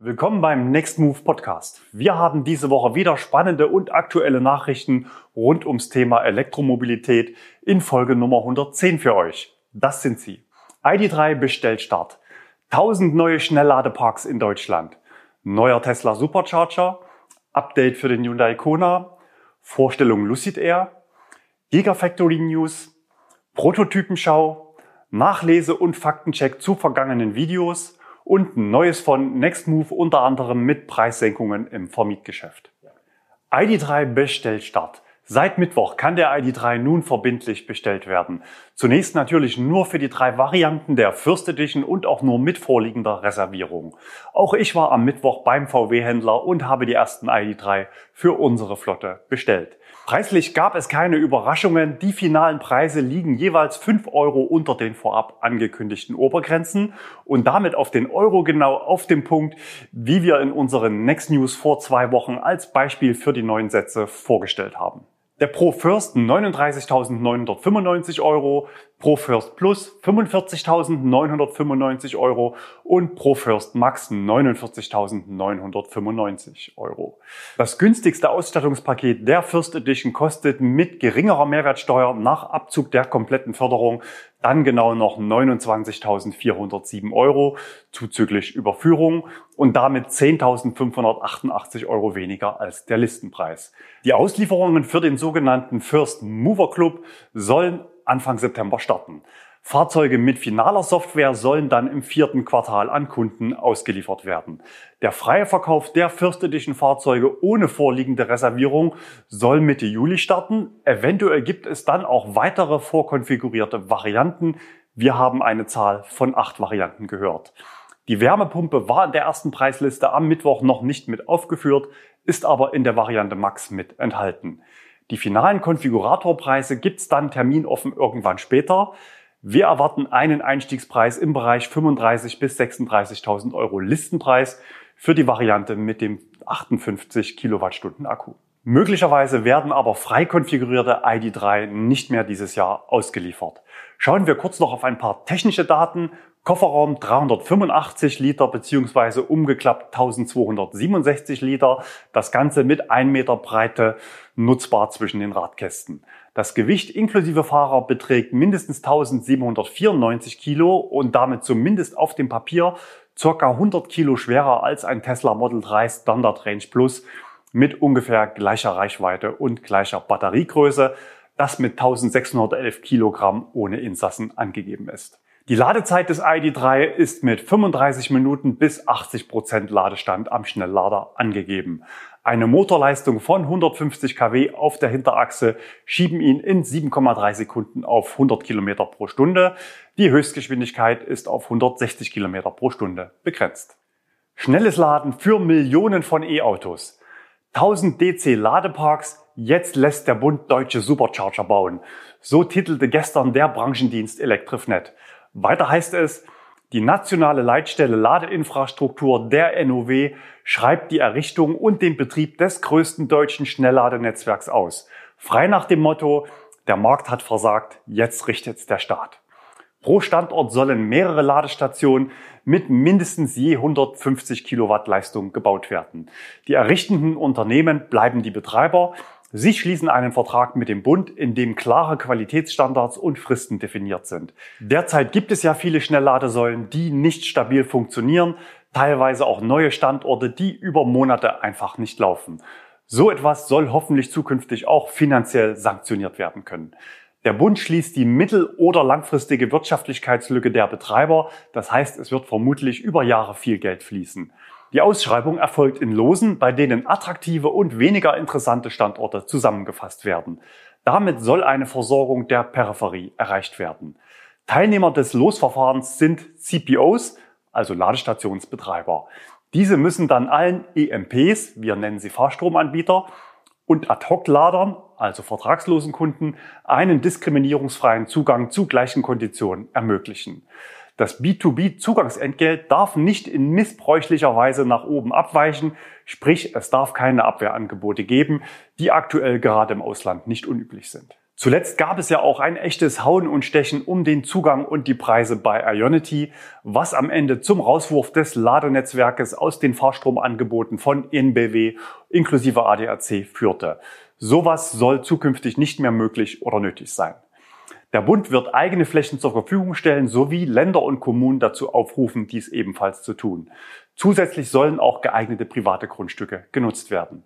Willkommen beim Next Move Podcast. Wir haben diese Woche wieder spannende und aktuelle Nachrichten rund ums Thema Elektromobilität in Folge Nummer 110 für euch. Das sind sie. ID3 Bestellstart. 1000 neue Schnellladeparks in Deutschland. Neuer Tesla Supercharger. Update für den Hyundai Kona. Vorstellung Lucid Air. Gigafactory News. Prototypenschau. Nachlese und Faktencheck zu vergangenen Videos und ein neues von Nextmove unter anderem mit Preissenkungen im Vermietgeschäft. ID3 Bestellstart. Seit Mittwoch kann der ID3 nun verbindlich bestellt werden. Zunächst natürlich nur für die drei Varianten der First Edition und auch nur mit vorliegender Reservierung. Auch ich war am Mittwoch beim VW-Händler und habe die ersten ID3 für unsere Flotte bestellt. Preislich gab es keine Überraschungen. Die finalen Preise liegen jeweils 5 Euro unter den vorab angekündigten Obergrenzen und damit auf den Euro genau auf dem Punkt, wie wir in unseren Next News vor zwei Wochen als Beispiel für die neuen Sätze vorgestellt haben. Der Pro First 39.995 Euro, Pro First Plus 45.995 Euro und Pro First Max 49.995 Euro. Das günstigste Ausstattungspaket der First Edition kostet mit geringerer Mehrwertsteuer nach Abzug der kompletten Förderung dann genau noch 29.407 Euro zuzüglich Überführung und damit 10.588 Euro weniger als der Listenpreis. Die Auslieferungen für den sogenannten First Mover Club sollen Anfang September starten. Fahrzeuge mit finaler Software sollen dann im vierten Quartal an Kunden ausgeliefert werden. Der freie Verkauf der First Edition Fahrzeuge ohne vorliegende Reservierung soll Mitte Juli starten. Eventuell gibt es dann auch weitere vorkonfigurierte Varianten. Wir haben eine Zahl von acht Varianten gehört. Die Wärmepumpe war in der ersten Preisliste am Mittwoch noch nicht mit aufgeführt, ist aber in der Variante Max mit enthalten. Die finalen Konfiguratorpreise gibt's dann terminoffen irgendwann später. Wir erwarten einen Einstiegspreis im Bereich 35 bis 36.000 Euro Listenpreis für die Variante mit dem 58 Kilowattstunden Akku. Möglicherweise werden aber frei konfigurierte ID3 nicht mehr dieses Jahr ausgeliefert. Schauen wir kurz noch auf ein paar technische Daten. Kofferraum 385 Liter beziehungsweise umgeklappt 1267 Liter. Das Ganze mit 1 Meter Breite nutzbar zwischen den Radkästen. Das Gewicht inklusive Fahrer beträgt mindestens 1794 Kilo und damit zumindest auf dem Papier circa 100 Kilo schwerer als ein Tesla Model 3 Standard Range Plus mit ungefähr gleicher Reichweite und gleicher Batteriegröße, das mit 1611 Kilogramm ohne Insassen angegeben ist. Die Ladezeit des ID3 ist mit 35 Minuten bis 80 Prozent Ladestand am Schnelllader angegeben. Eine Motorleistung von 150 kW auf der Hinterachse schieben ihn in 7,3 Sekunden auf 100 Kilometer pro Stunde. Die Höchstgeschwindigkeit ist auf 160 Kilometer pro Stunde begrenzt. Schnelles Laden für Millionen von E-Autos. 1000 DC Ladeparks, jetzt lässt der Bund deutsche Supercharger bauen. So titelte gestern der Branchendienst Elektrifnet. Weiter heißt es, die nationale Leitstelle Ladeinfrastruktur der NOW schreibt die Errichtung und den Betrieb des größten deutschen Schnellladenetzwerks aus. Frei nach dem Motto, der Markt hat versagt, jetzt richtet's der Staat. Pro Standort sollen mehrere Ladestationen mit mindestens je 150 Kilowatt Leistung gebaut werden. Die errichtenden Unternehmen bleiben die Betreiber, Sie schließen einen Vertrag mit dem Bund, in dem klare Qualitätsstandards und Fristen definiert sind. Derzeit gibt es ja viele Schnellladesäulen, die nicht stabil funktionieren, teilweise auch neue Standorte, die über Monate einfach nicht laufen. So etwas soll hoffentlich zukünftig auch finanziell sanktioniert werden können. Der Bund schließt die mittel- oder langfristige Wirtschaftlichkeitslücke der Betreiber. Das heißt, es wird vermutlich über Jahre viel Geld fließen. Die Ausschreibung erfolgt in Losen, bei denen attraktive und weniger interessante Standorte zusammengefasst werden. Damit soll eine Versorgung der Peripherie erreicht werden. Teilnehmer des Losverfahrens sind CPOs, also Ladestationsbetreiber. Diese müssen dann allen EMPs, wir nennen sie Fahrstromanbieter, und Ad-Hoc-Ladern, also vertragslosen Kunden, einen diskriminierungsfreien Zugang zu gleichen Konditionen ermöglichen. Das B2B-Zugangsentgelt darf nicht in missbräuchlicher Weise nach oben abweichen, sprich es darf keine Abwehrangebote geben, die aktuell gerade im Ausland nicht unüblich sind. Zuletzt gab es ja auch ein echtes Hauen und Stechen um den Zugang und die Preise bei Ionity, was am Ende zum Rauswurf des Ladenetzwerkes aus den Fahrstromangeboten von NBW inklusive ADAC führte. Sowas soll zukünftig nicht mehr möglich oder nötig sein. Der Bund wird eigene Flächen zur Verfügung stellen sowie Länder und Kommunen dazu aufrufen, dies ebenfalls zu tun. Zusätzlich sollen auch geeignete private Grundstücke genutzt werden.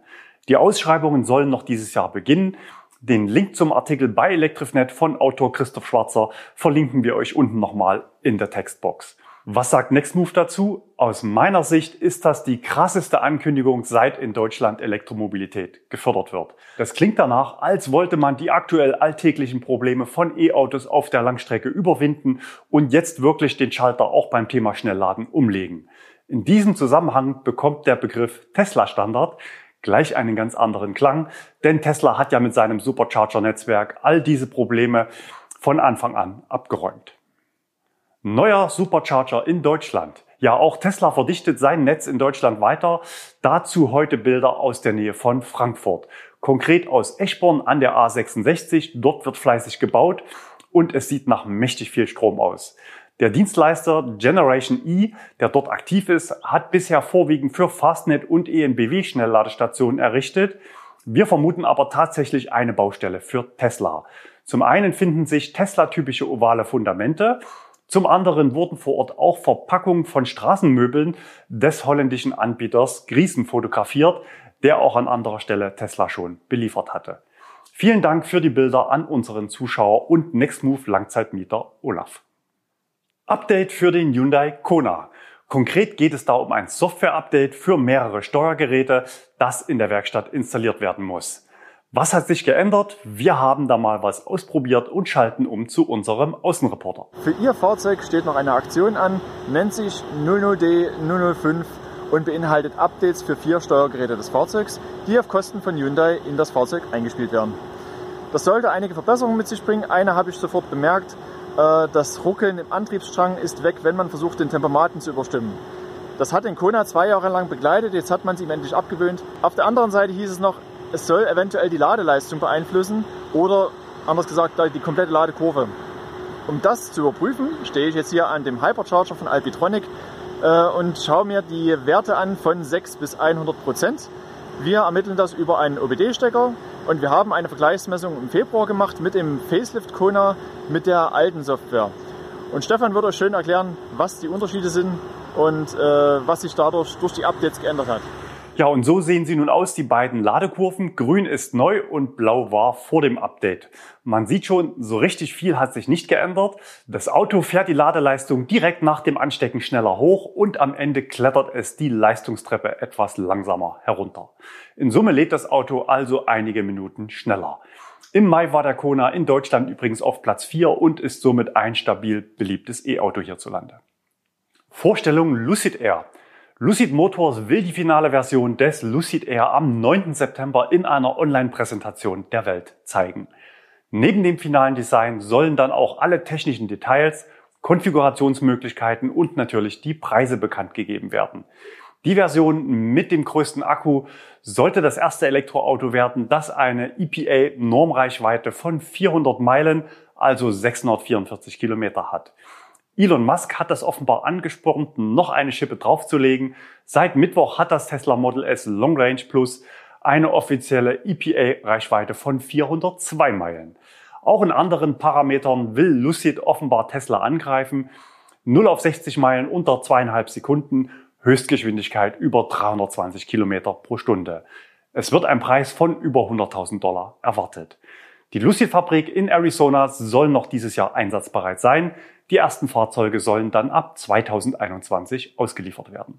Die Ausschreibungen sollen noch dieses Jahr beginnen. Den Link zum Artikel bei Electrifnet von Autor Christoph Schwarzer verlinken wir euch unten nochmal in der Textbox. Was sagt Nextmove dazu? Aus meiner Sicht ist das die krasseste Ankündigung, seit in Deutschland Elektromobilität gefördert wird. Das klingt danach, als wollte man die aktuell alltäglichen Probleme von E-Autos auf der Langstrecke überwinden und jetzt wirklich den Schalter auch beim Thema Schnellladen umlegen. In diesem Zusammenhang bekommt der Begriff Tesla Standard gleich einen ganz anderen Klang, denn Tesla hat ja mit seinem Supercharger-Netzwerk all diese Probleme von Anfang an abgeräumt. Neuer Supercharger in Deutschland. Ja, auch Tesla verdichtet sein Netz in Deutschland weiter. Dazu heute Bilder aus der Nähe von Frankfurt. Konkret aus Eschborn an der A66. Dort wird fleißig gebaut und es sieht nach mächtig viel Strom aus. Der Dienstleister Generation E, der dort aktiv ist, hat bisher vorwiegend für Fastnet und ENBW Schnellladestationen errichtet. Wir vermuten aber tatsächlich eine Baustelle für Tesla. Zum einen finden sich Tesla-typische ovale Fundamente. Zum anderen wurden vor Ort auch Verpackungen von Straßenmöbeln des holländischen Anbieters Griesen fotografiert, der auch an anderer Stelle Tesla schon beliefert hatte. Vielen Dank für die Bilder an unseren Zuschauer und Nextmove Langzeitmieter Olaf. Update für den Hyundai Kona. Konkret geht es da um ein Software-Update für mehrere Steuergeräte, das in der Werkstatt installiert werden muss. Was hat sich geändert? Wir haben da mal was ausprobiert und schalten um zu unserem Außenreporter. Für Ihr Fahrzeug steht noch eine Aktion an, nennt sich 00D 005 und beinhaltet Updates für vier Steuergeräte des Fahrzeugs, die auf Kosten von Hyundai in das Fahrzeug eingespielt werden. Das sollte einige Verbesserungen mit sich bringen. Eine habe ich sofort bemerkt. Äh, das Ruckeln im Antriebsstrang ist weg, wenn man versucht, den Tempomaten zu überstimmen. Das hat den Kona zwei Jahre lang begleitet, jetzt hat man es ihm endlich abgewöhnt. Auf der anderen Seite hieß es noch, es soll eventuell die Ladeleistung beeinflussen oder anders gesagt die komplette Ladekurve. Um das zu überprüfen, stehe ich jetzt hier an dem Hypercharger von Alpitronic äh, und schaue mir die Werte an von 6 bis 100 Prozent. Wir ermitteln das über einen OBD-Stecker und wir haben eine Vergleichsmessung im Februar gemacht mit dem Facelift Kona mit der alten Software. Und Stefan wird euch schön erklären, was die Unterschiede sind und äh, was sich dadurch durch die Updates geändert hat. Ja, und so sehen sie nun aus, die beiden Ladekurven. Grün ist neu und blau war vor dem Update. Man sieht schon, so richtig viel hat sich nicht geändert. Das Auto fährt die Ladeleistung direkt nach dem Anstecken schneller hoch und am Ende klettert es die Leistungstreppe etwas langsamer herunter. In Summe lädt das Auto also einige Minuten schneller. Im Mai war der Kona in Deutschland übrigens auf Platz 4 und ist somit ein stabil beliebtes E-Auto hierzulande. Vorstellung Lucid Air. Lucid Motors will die finale Version des Lucid Air am 9. September in einer Online-Präsentation der Welt zeigen. Neben dem finalen Design sollen dann auch alle technischen Details, Konfigurationsmöglichkeiten und natürlich die Preise bekannt gegeben werden. Die Version mit dem größten Akku sollte das erste Elektroauto werden, das eine EPA-Normreichweite von 400 Meilen, also 644 Kilometer hat. Elon Musk hat das offenbar angespornt, noch eine Schippe draufzulegen. Seit Mittwoch hat das Tesla Model S Long Range Plus eine offizielle EPA-Reichweite von 402 Meilen. Auch in anderen Parametern will Lucid offenbar Tesla angreifen. 0 auf 60 Meilen unter zweieinhalb Sekunden, Höchstgeschwindigkeit über 320 Kilometer pro Stunde. Es wird ein Preis von über 100.000 Dollar erwartet. Die Lucid-Fabrik in Arizona soll noch dieses Jahr einsatzbereit sein. Die ersten Fahrzeuge sollen dann ab 2021 ausgeliefert werden.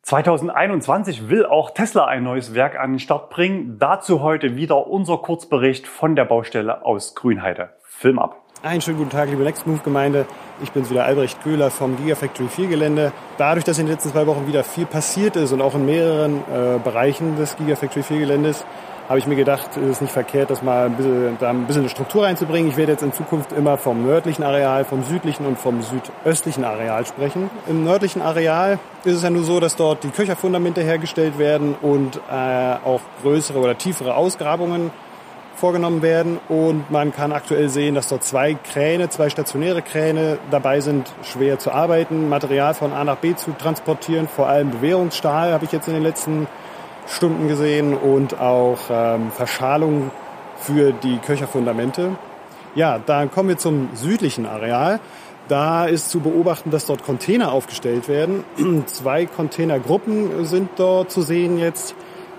2021 will auch Tesla ein neues Werk an den Start bringen. Dazu heute wieder unser Kurzbericht von der Baustelle aus Grünheide. Film ab. Einen schönen guten Tag, liebe Nextmove-Gemeinde. Ich bin's wieder, Albrecht Köhler vom Gigafactory 4 Gelände. Dadurch, dass in den letzten zwei Wochen wieder viel passiert ist und auch in mehreren äh, Bereichen des Gigafactory 4 Geländes, habe ich mir gedacht, es ist nicht verkehrt, das mal ein bisschen, da ein bisschen eine Struktur reinzubringen. Ich werde jetzt in Zukunft immer vom nördlichen Areal, vom südlichen und vom südöstlichen Areal sprechen. Im nördlichen Areal ist es ja nur so, dass dort die Köcherfundamente hergestellt werden und äh, auch größere oder tiefere Ausgrabungen vorgenommen werden und man kann aktuell sehen, dass dort zwei Kräne, zwei stationäre Kräne dabei sind, schwer zu arbeiten, Material von A nach B zu transportieren, vor allem Bewährungsstahl habe ich jetzt in den letzten Stunden gesehen und auch ähm, Verschalung für die Köcherfundamente. Ja, dann kommen wir zum südlichen Areal. Da ist zu beobachten, dass dort Container aufgestellt werden. Zwei Containergruppen sind dort zu sehen jetzt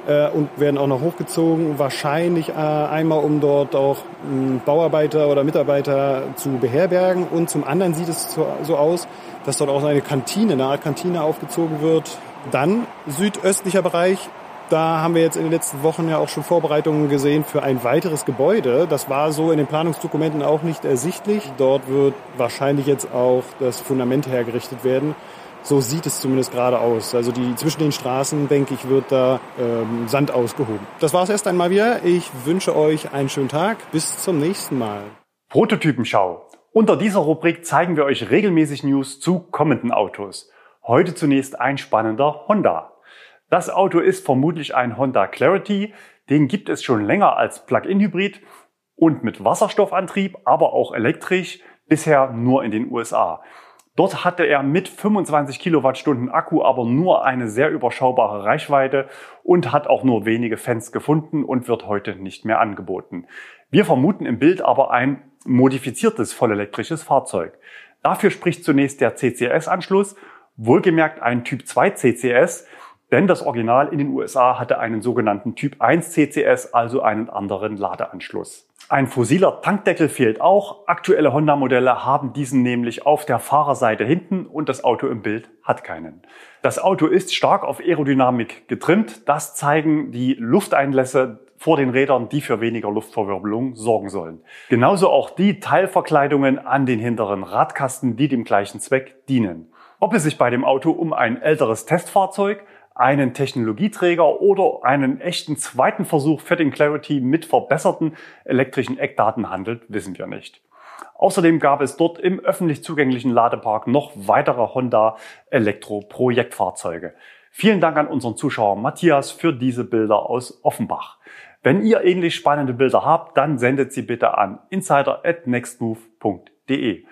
äh, und werden auch noch hochgezogen. Wahrscheinlich äh, einmal, um dort auch äh, Bauarbeiter oder Mitarbeiter zu beherbergen. Und zum anderen sieht es so, so aus, dass dort auch eine Kantine, eine Art Kantine aufgezogen wird. Dann südöstlicher Bereich da haben wir jetzt in den letzten Wochen ja auch schon Vorbereitungen gesehen für ein weiteres Gebäude. Das war so in den Planungsdokumenten auch nicht ersichtlich. Dort wird wahrscheinlich jetzt auch das Fundament hergerichtet werden. So sieht es zumindest gerade aus. Also die zwischen den Straßen, denke ich, wird da ähm, Sand ausgehoben. Das war es erst einmal wieder. Ich wünsche euch einen schönen Tag. Bis zum nächsten Mal. Prototypenschau. Unter dieser Rubrik zeigen wir euch regelmäßig News zu kommenden Autos. Heute zunächst ein spannender Honda. Das Auto ist vermutlich ein Honda Clarity. Den gibt es schon länger als Plug-in-Hybrid und mit Wasserstoffantrieb, aber auch elektrisch, bisher nur in den USA. Dort hatte er mit 25 Kilowattstunden Akku aber nur eine sehr überschaubare Reichweite und hat auch nur wenige Fans gefunden und wird heute nicht mehr angeboten. Wir vermuten im Bild aber ein modifiziertes vollelektrisches Fahrzeug. Dafür spricht zunächst der CCS-Anschluss, wohlgemerkt ein Typ 2 CCS, denn das Original in den USA hatte einen sogenannten Typ 1 CCS, also einen anderen Ladeanschluss. Ein fossiler Tankdeckel fehlt auch. Aktuelle Honda-Modelle haben diesen nämlich auf der Fahrerseite hinten und das Auto im Bild hat keinen. Das Auto ist stark auf Aerodynamik getrimmt. Das zeigen die Lufteinlässe vor den Rädern, die für weniger Luftverwirbelung sorgen sollen. Genauso auch die Teilverkleidungen an den hinteren Radkasten, die dem gleichen Zweck dienen. Ob es sich bei dem Auto um ein älteres Testfahrzeug, einen Technologieträger oder einen echten zweiten Versuch für den Clarity mit verbesserten elektrischen Eckdaten handelt, wissen wir nicht. Außerdem gab es dort im öffentlich zugänglichen Ladepark noch weitere Honda Elektro-Projektfahrzeuge. Vielen Dank an unseren Zuschauer Matthias für diese Bilder aus Offenbach. Wenn ihr ähnlich spannende Bilder habt, dann sendet sie bitte an insider@nextmove.de.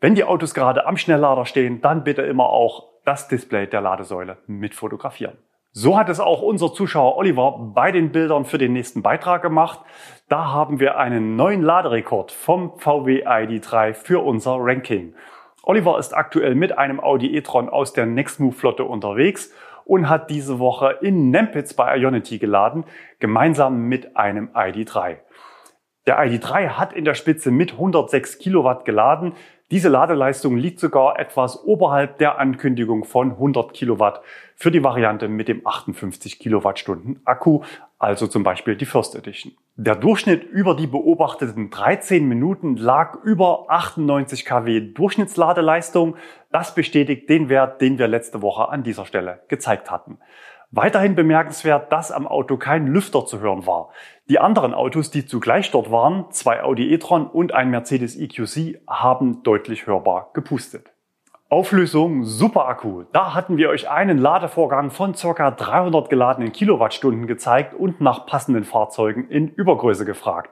Wenn die Autos gerade am Schnelllader stehen, dann bitte immer auch das Display der Ladesäule mit fotografieren. So hat es auch unser Zuschauer Oliver bei den Bildern für den nächsten Beitrag gemacht. Da haben wir einen neuen Laderekord vom VW ID3 für unser Ranking. Oliver ist aktuell mit einem Audi e-tron aus der Nextmove Flotte unterwegs und hat diese Woche in Nempitz bei Ionity geladen, gemeinsam mit einem ID3. Der ID3 hat in der Spitze mit 106 Kilowatt geladen, diese Ladeleistung liegt sogar etwas oberhalb der Ankündigung von 100 Kilowatt für die Variante mit dem 58 Kilowattstunden Akku, also zum Beispiel die First Edition. Der Durchschnitt über die beobachteten 13 Minuten lag über 98 kW Durchschnittsladeleistung. Das bestätigt den Wert, den wir letzte Woche an dieser Stelle gezeigt hatten. Weiterhin bemerkenswert, dass am Auto kein Lüfter zu hören war. Die anderen Autos, die zugleich dort waren, zwei Audi e-tron und ein Mercedes EQC, haben deutlich hörbar gepustet. Auflösung Super Akku. Da hatten wir euch einen Ladevorgang von ca. 300 geladenen Kilowattstunden gezeigt und nach passenden Fahrzeugen in Übergröße gefragt.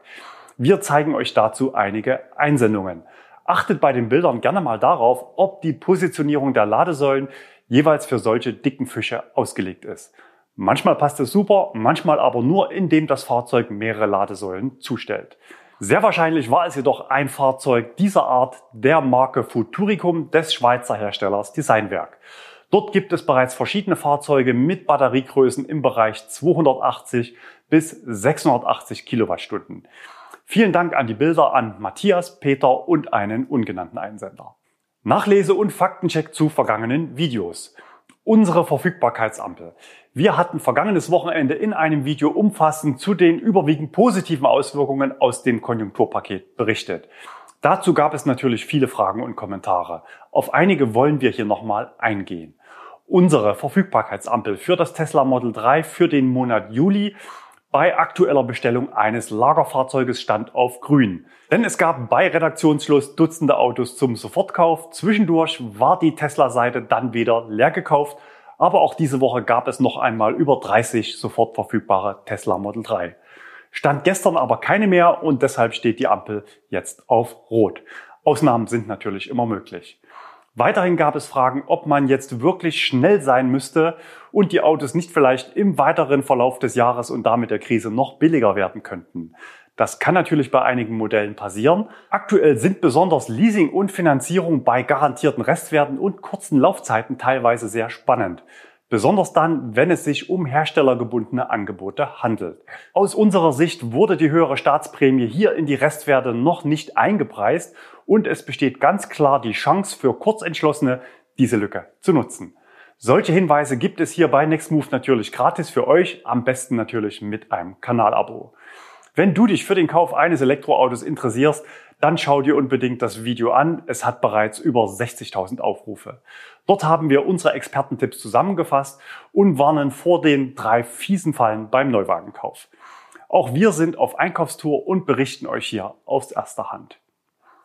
Wir zeigen euch dazu einige Einsendungen. Achtet bei den Bildern gerne mal darauf, ob die Positionierung der Ladesäulen jeweils für solche dicken Fische ausgelegt ist. Manchmal passt es super, manchmal aber nur, indem das Fahrzeug mehrere Ladesäulen zustellt. Sehr wahrscheinlich war es jedoch ein Fahrzeug dieser Art der Marke Futuricum des Schweizer Herstellers Designwerk. Dort gibt es bereits verschiedene Fahrzeuge mit Batteriegrößen im Bereich 280 bis 680 Kilowattstunden. Vielen Dank an die Bilder an Matthias, Peter und einen ungenannten Einsender. Nachlese und Faktencheck zu vergangenen Videos. Unsere Verfügbarkeitsampel. Wir hatten vergangenes Wochenende in einem Video umfassend zu den überwiegend positiven Auswirkungen aus dem Konjunkturpaket berichtet. Dazu gab es natürlich viele Fragen und Kommentare. Auf einige wollen wir hier nochmal eingehen. Unsere Verfügbarkeitsampel für das Tesla Model 3 für den Monat Juli bei aktueller Bestellung eines Lagerfahrzeuges stand auf grün. Denn es gab bei Redaktionsschluss Dutzende Autos zum Sofortkauf. Zwischendurch war die Tesla-Seite dann wieder leer gekauft. Aber auch diese Woche gab es noch einmal über 30 sofort verfügbare Tesla Model 3. Stand gestern aber keine mehr und deshalb steht die Ampel jetzt auf Rot. Ausnahmen sind natürlich immer möglich. Weiterhin gab es Fragen, ob man jetzt wirklich schnell sein müsste und die Autos nicht vielleicht im weiteren Verlauf des Jahres und damit der Krise noch billiger werden könnten. Das kann natürlich bei einigen Modellen passieren. Aktuell sind besonders Leasing und Finanzierung bei garantierten Restwerten und kurzen Laufzeiten teilweise sehr spannend. Besonders dann, wenn es sich um herstellergebundene Angebote handelt. Aus unserer Sicht wurde die höhere Staatsprämie hier in die Restwerte noch nicht eingepreist und es besteht ganz klar die Chance für Kurzentschlossene, diese Lücke zu nutzen. Solche Hinweise gibt es hier bei Nextmove natürlich gratis für euch, am besten natürlich mit einem Kanalabo. Wenn du dich für den Kauf eines Elektroautos interessierst, dann schau dir unbedingt das Video an. Es hat bereits über 60.000 Aufrufe. Dort haben wir unsere Expertentipps zusammengefasst und warnen vor den drei fiesen Fallen beim Neuwagenkauf. Auch wir sind auf Einkaufstour und berichten euch hier aus erster Hand.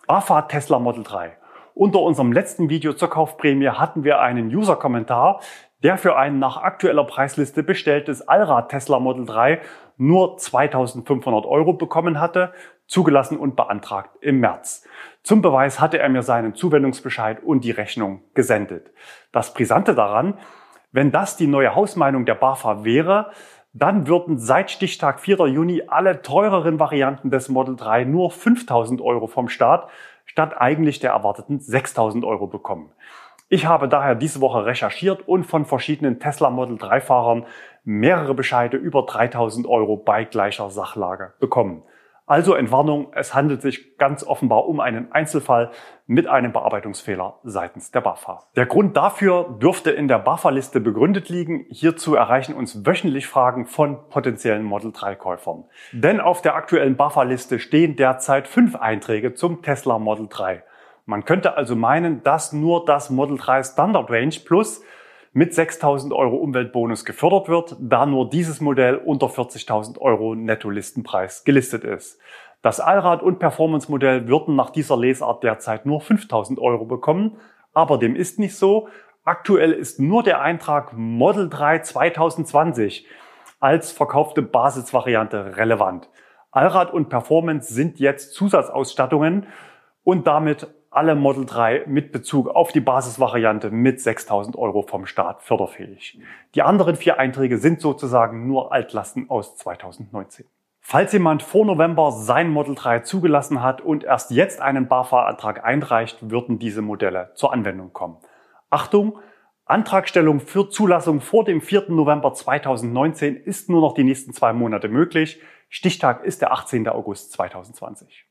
BAFA Tesla Model 3. Unter unserem letzten Video zur Kaufprämie hatten wir einen User-Kommentar, der für ein nach aktueller Preisliste bestelltes Allrad Tesla Model 3 nur 2500 Euro bekommen hatte, zugelassen und beantragt im März. Zum Beweis hatte er mir seinen Zuwendungsbescheid und die Rechnung gesendet. Das Brisante daran, wenn das die neue Hausmeinung der BAFA wäre, dann würden seit Stichtag 4. Juni alle teureren Varianten des Model 3 nur 5000 Euro vom Staat statt eigentlich der erwarteten 6000 Euro bekommen. Ich habe daher diese Woche recherchiert und von verschiedenen Tesla Model 3 Fahrern mehrere Bescheide über 3000 Euro bei gleicher Sachlage bekommen. Also Entwarnung, es handelt sich ganz offenbar um einen Einzelfall mit einem Bearbeitungsfehler seitens der BAFA. Der Grund dafür dürfte in der BAFA-Liste begründet liegen. Hierzu erreichen uns wöchentlich Fragen von potenziellen Model 3-Käufern. Denn auf der aktuellen BAFA-Liste stehen derzeit fünf Einträge zum Tesla Model 3. Man könnte also meinen, dass nur das Model 3 Standard Range Plus mit 6.000 Euro Umweltbonus gefördert wird, da nur dieses Modell unter 40.000 Euro Netto-Listenpreis gelistet ist. Das Allrad- und Performance-Modell würden nach dieser Lesart derzeit nur 5.000 Euro bekommen, aber dem ist nicht so. Aktuell ist nur der Eintrag Model 3 2020 als verkaufte Basisvariante relevant. Allrad und Performance sind jetzt Zusatzausstattungen und damit alle Model 3 mit Bezug auf die Basisvariante mit 6000 Euro vom Staat förderfähig. Die anderen vier Einträge sind sozusagen nur Altlasten aus 2019. Falls jemand vor November sein Model 3 zugelassen hat und erst jetzt einen BAFA-Antrag einreicht, würden diese Modelle zur Anwendung kommen. Achtung! Antragstellung für Zulassung vor dem 4. November 2019 ist nur noch die nächsten zwei Monate möglich. Stichtag ist der 18. August 2020.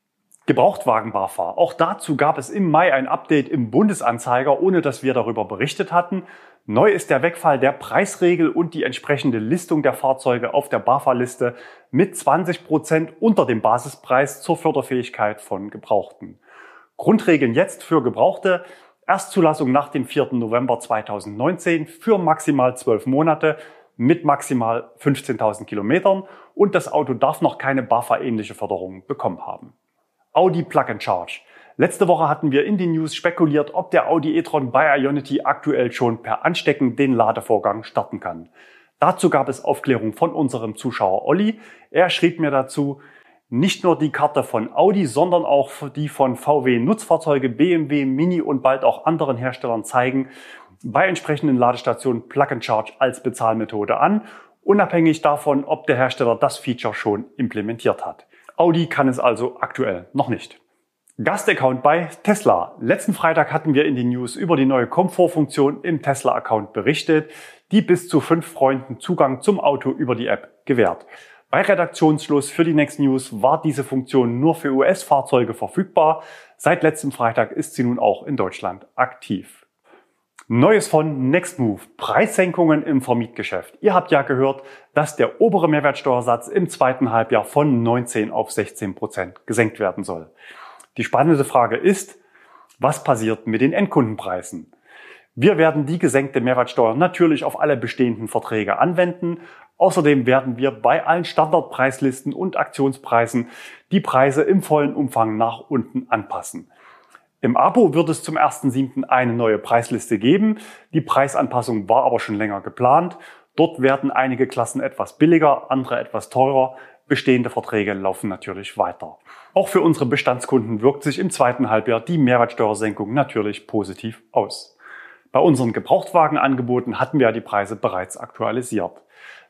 Gebrauchtwagen-BAFA. Auch dazu gab es im Mai ein Update im Bundesanzeiger, ohne dass wir darüber berichtet hatten. Neu ist der Wegfall der Preisregel und die entsprechende Listung der Fahrzeuge auf der BAFA-Liste mit 20 Prozent unter dem Basispreis zur Förderfähigkeit von Gebrauchten. Grundregeln jetzt für Gebrauchte. Erstzulassung nach dem 4. November 2019 für maximal 12 Monate mit maximal 15.000 Kilometern und das Auto darf noch keine BAFA-ähnliche Förderung bekommen haben. Audi Plug Charge. Letzte Woche hatten wir in den News spekuliert, ob der Audi e-tron bei Ionity aktuell schon per Anstecken den Ladevorgang starten kann. Dazu gab es Aufklärung von unserem Zuschauer Olli. Er schrieb mir dazu, nicht nur die Karte von Audi, sondern auch die von VW Nutzfahrzeuge, BMW, Mini und bald auch anderen Herstellern zeigen bei entsprechenden Ladestationen Plug and Charge als Bezahlmethode an, unabhängig davon, ob der Hersteller das Feature schon implementiert hat. Audi kann es also aktuell noch nicht. Gastaccount bei Tesla. Letzten Freitag hatten wir in den News über die neue Komfortfunktion im Tesla-Account berichtet, die bis zu fünf Freunden Zugang zum Auto über die App gewährt. Bei Redaktionsschluss für die Next News war diese Funktion nur für US-Fahrzeuge verfügbar. Seit letztem Freitag ist sie nun auch in Deutschland aktiv. Neues von Nextmove. Preissenkungen im Vermietgeschäft. Ihr habt ja gehört, dass der obere Mehrwertsteuersatz im zweiten Halbjahr von 19 auf 16 Prozent gesenkt werden soll. Die spannende Frage ist, was passiert mit den Endkundenpreisen? Wir werden die gesenkte Mehrwertsteuer natürlich auf alle bestehenden Verträge anwenden. Außerdem werden wir bei allen Standardpreislisten und Aktionspreisen die Preise im vollen Umfang nach unten anpassen. Im Abo wird es zum 1.7. eine neue Preisliste geben. Die Preisanpassung war aber schon länger geplant. Dort werden einige Klassen etwas billiger, andere etwas teurer. bestehende Verträge laufen natürlich weiter. Auch für unsere Bestandskunden wirkt sich im zweiten Halbjahr die Mehrwertsteuersenkung natürlich positiv aus. Bei unseren Gebrauchtwagenangeboten hatten wir die Preise bereits aktualisiert.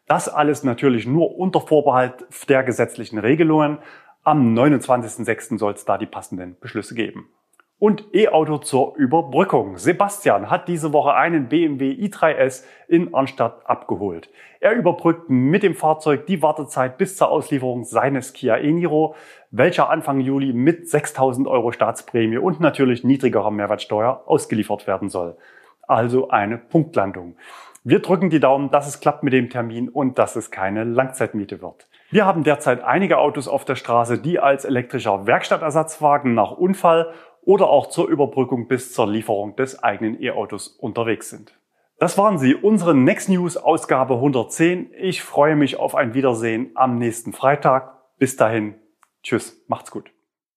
Das alles natürlich nur unter Vorbehalt der gesetzlichen Regelungen. Am 29.06. soll es da die passenden Beschlüsse geben. Und E-Auto zur Überbrückung. Sebastian hat diese Woche einen BMW i3S in Arnstadt abgeholt. Er überbrückt mit dem Fahrzeug die Wartezeit bis zur Auslieferung seines Kia e-Niro, welcher Anfang Juli mit 6000 Euro Staatsprämie und natürlich niedrigerer Mehrwertsteuer ausgeliefert werden soll. Also eine Punktlandung. Wir drücken die Daumen, dass es klappt mit dem Termin und dass es keine Langzeitmiete wird. Wir haben derzeit einige Autos auf der Straße, die als elektrischer Werkstattersatzwagen nach Unfall oder auch zur Überbrückung bis zur Lieferung des eigenen E-Autos unterwegs sind. Das waren sie, unsere Next News Ausgabe 110. Ich freue mich auf ein Wiedersehen am nächsten Freitag. Bis dahin, tschüss, macht's gut.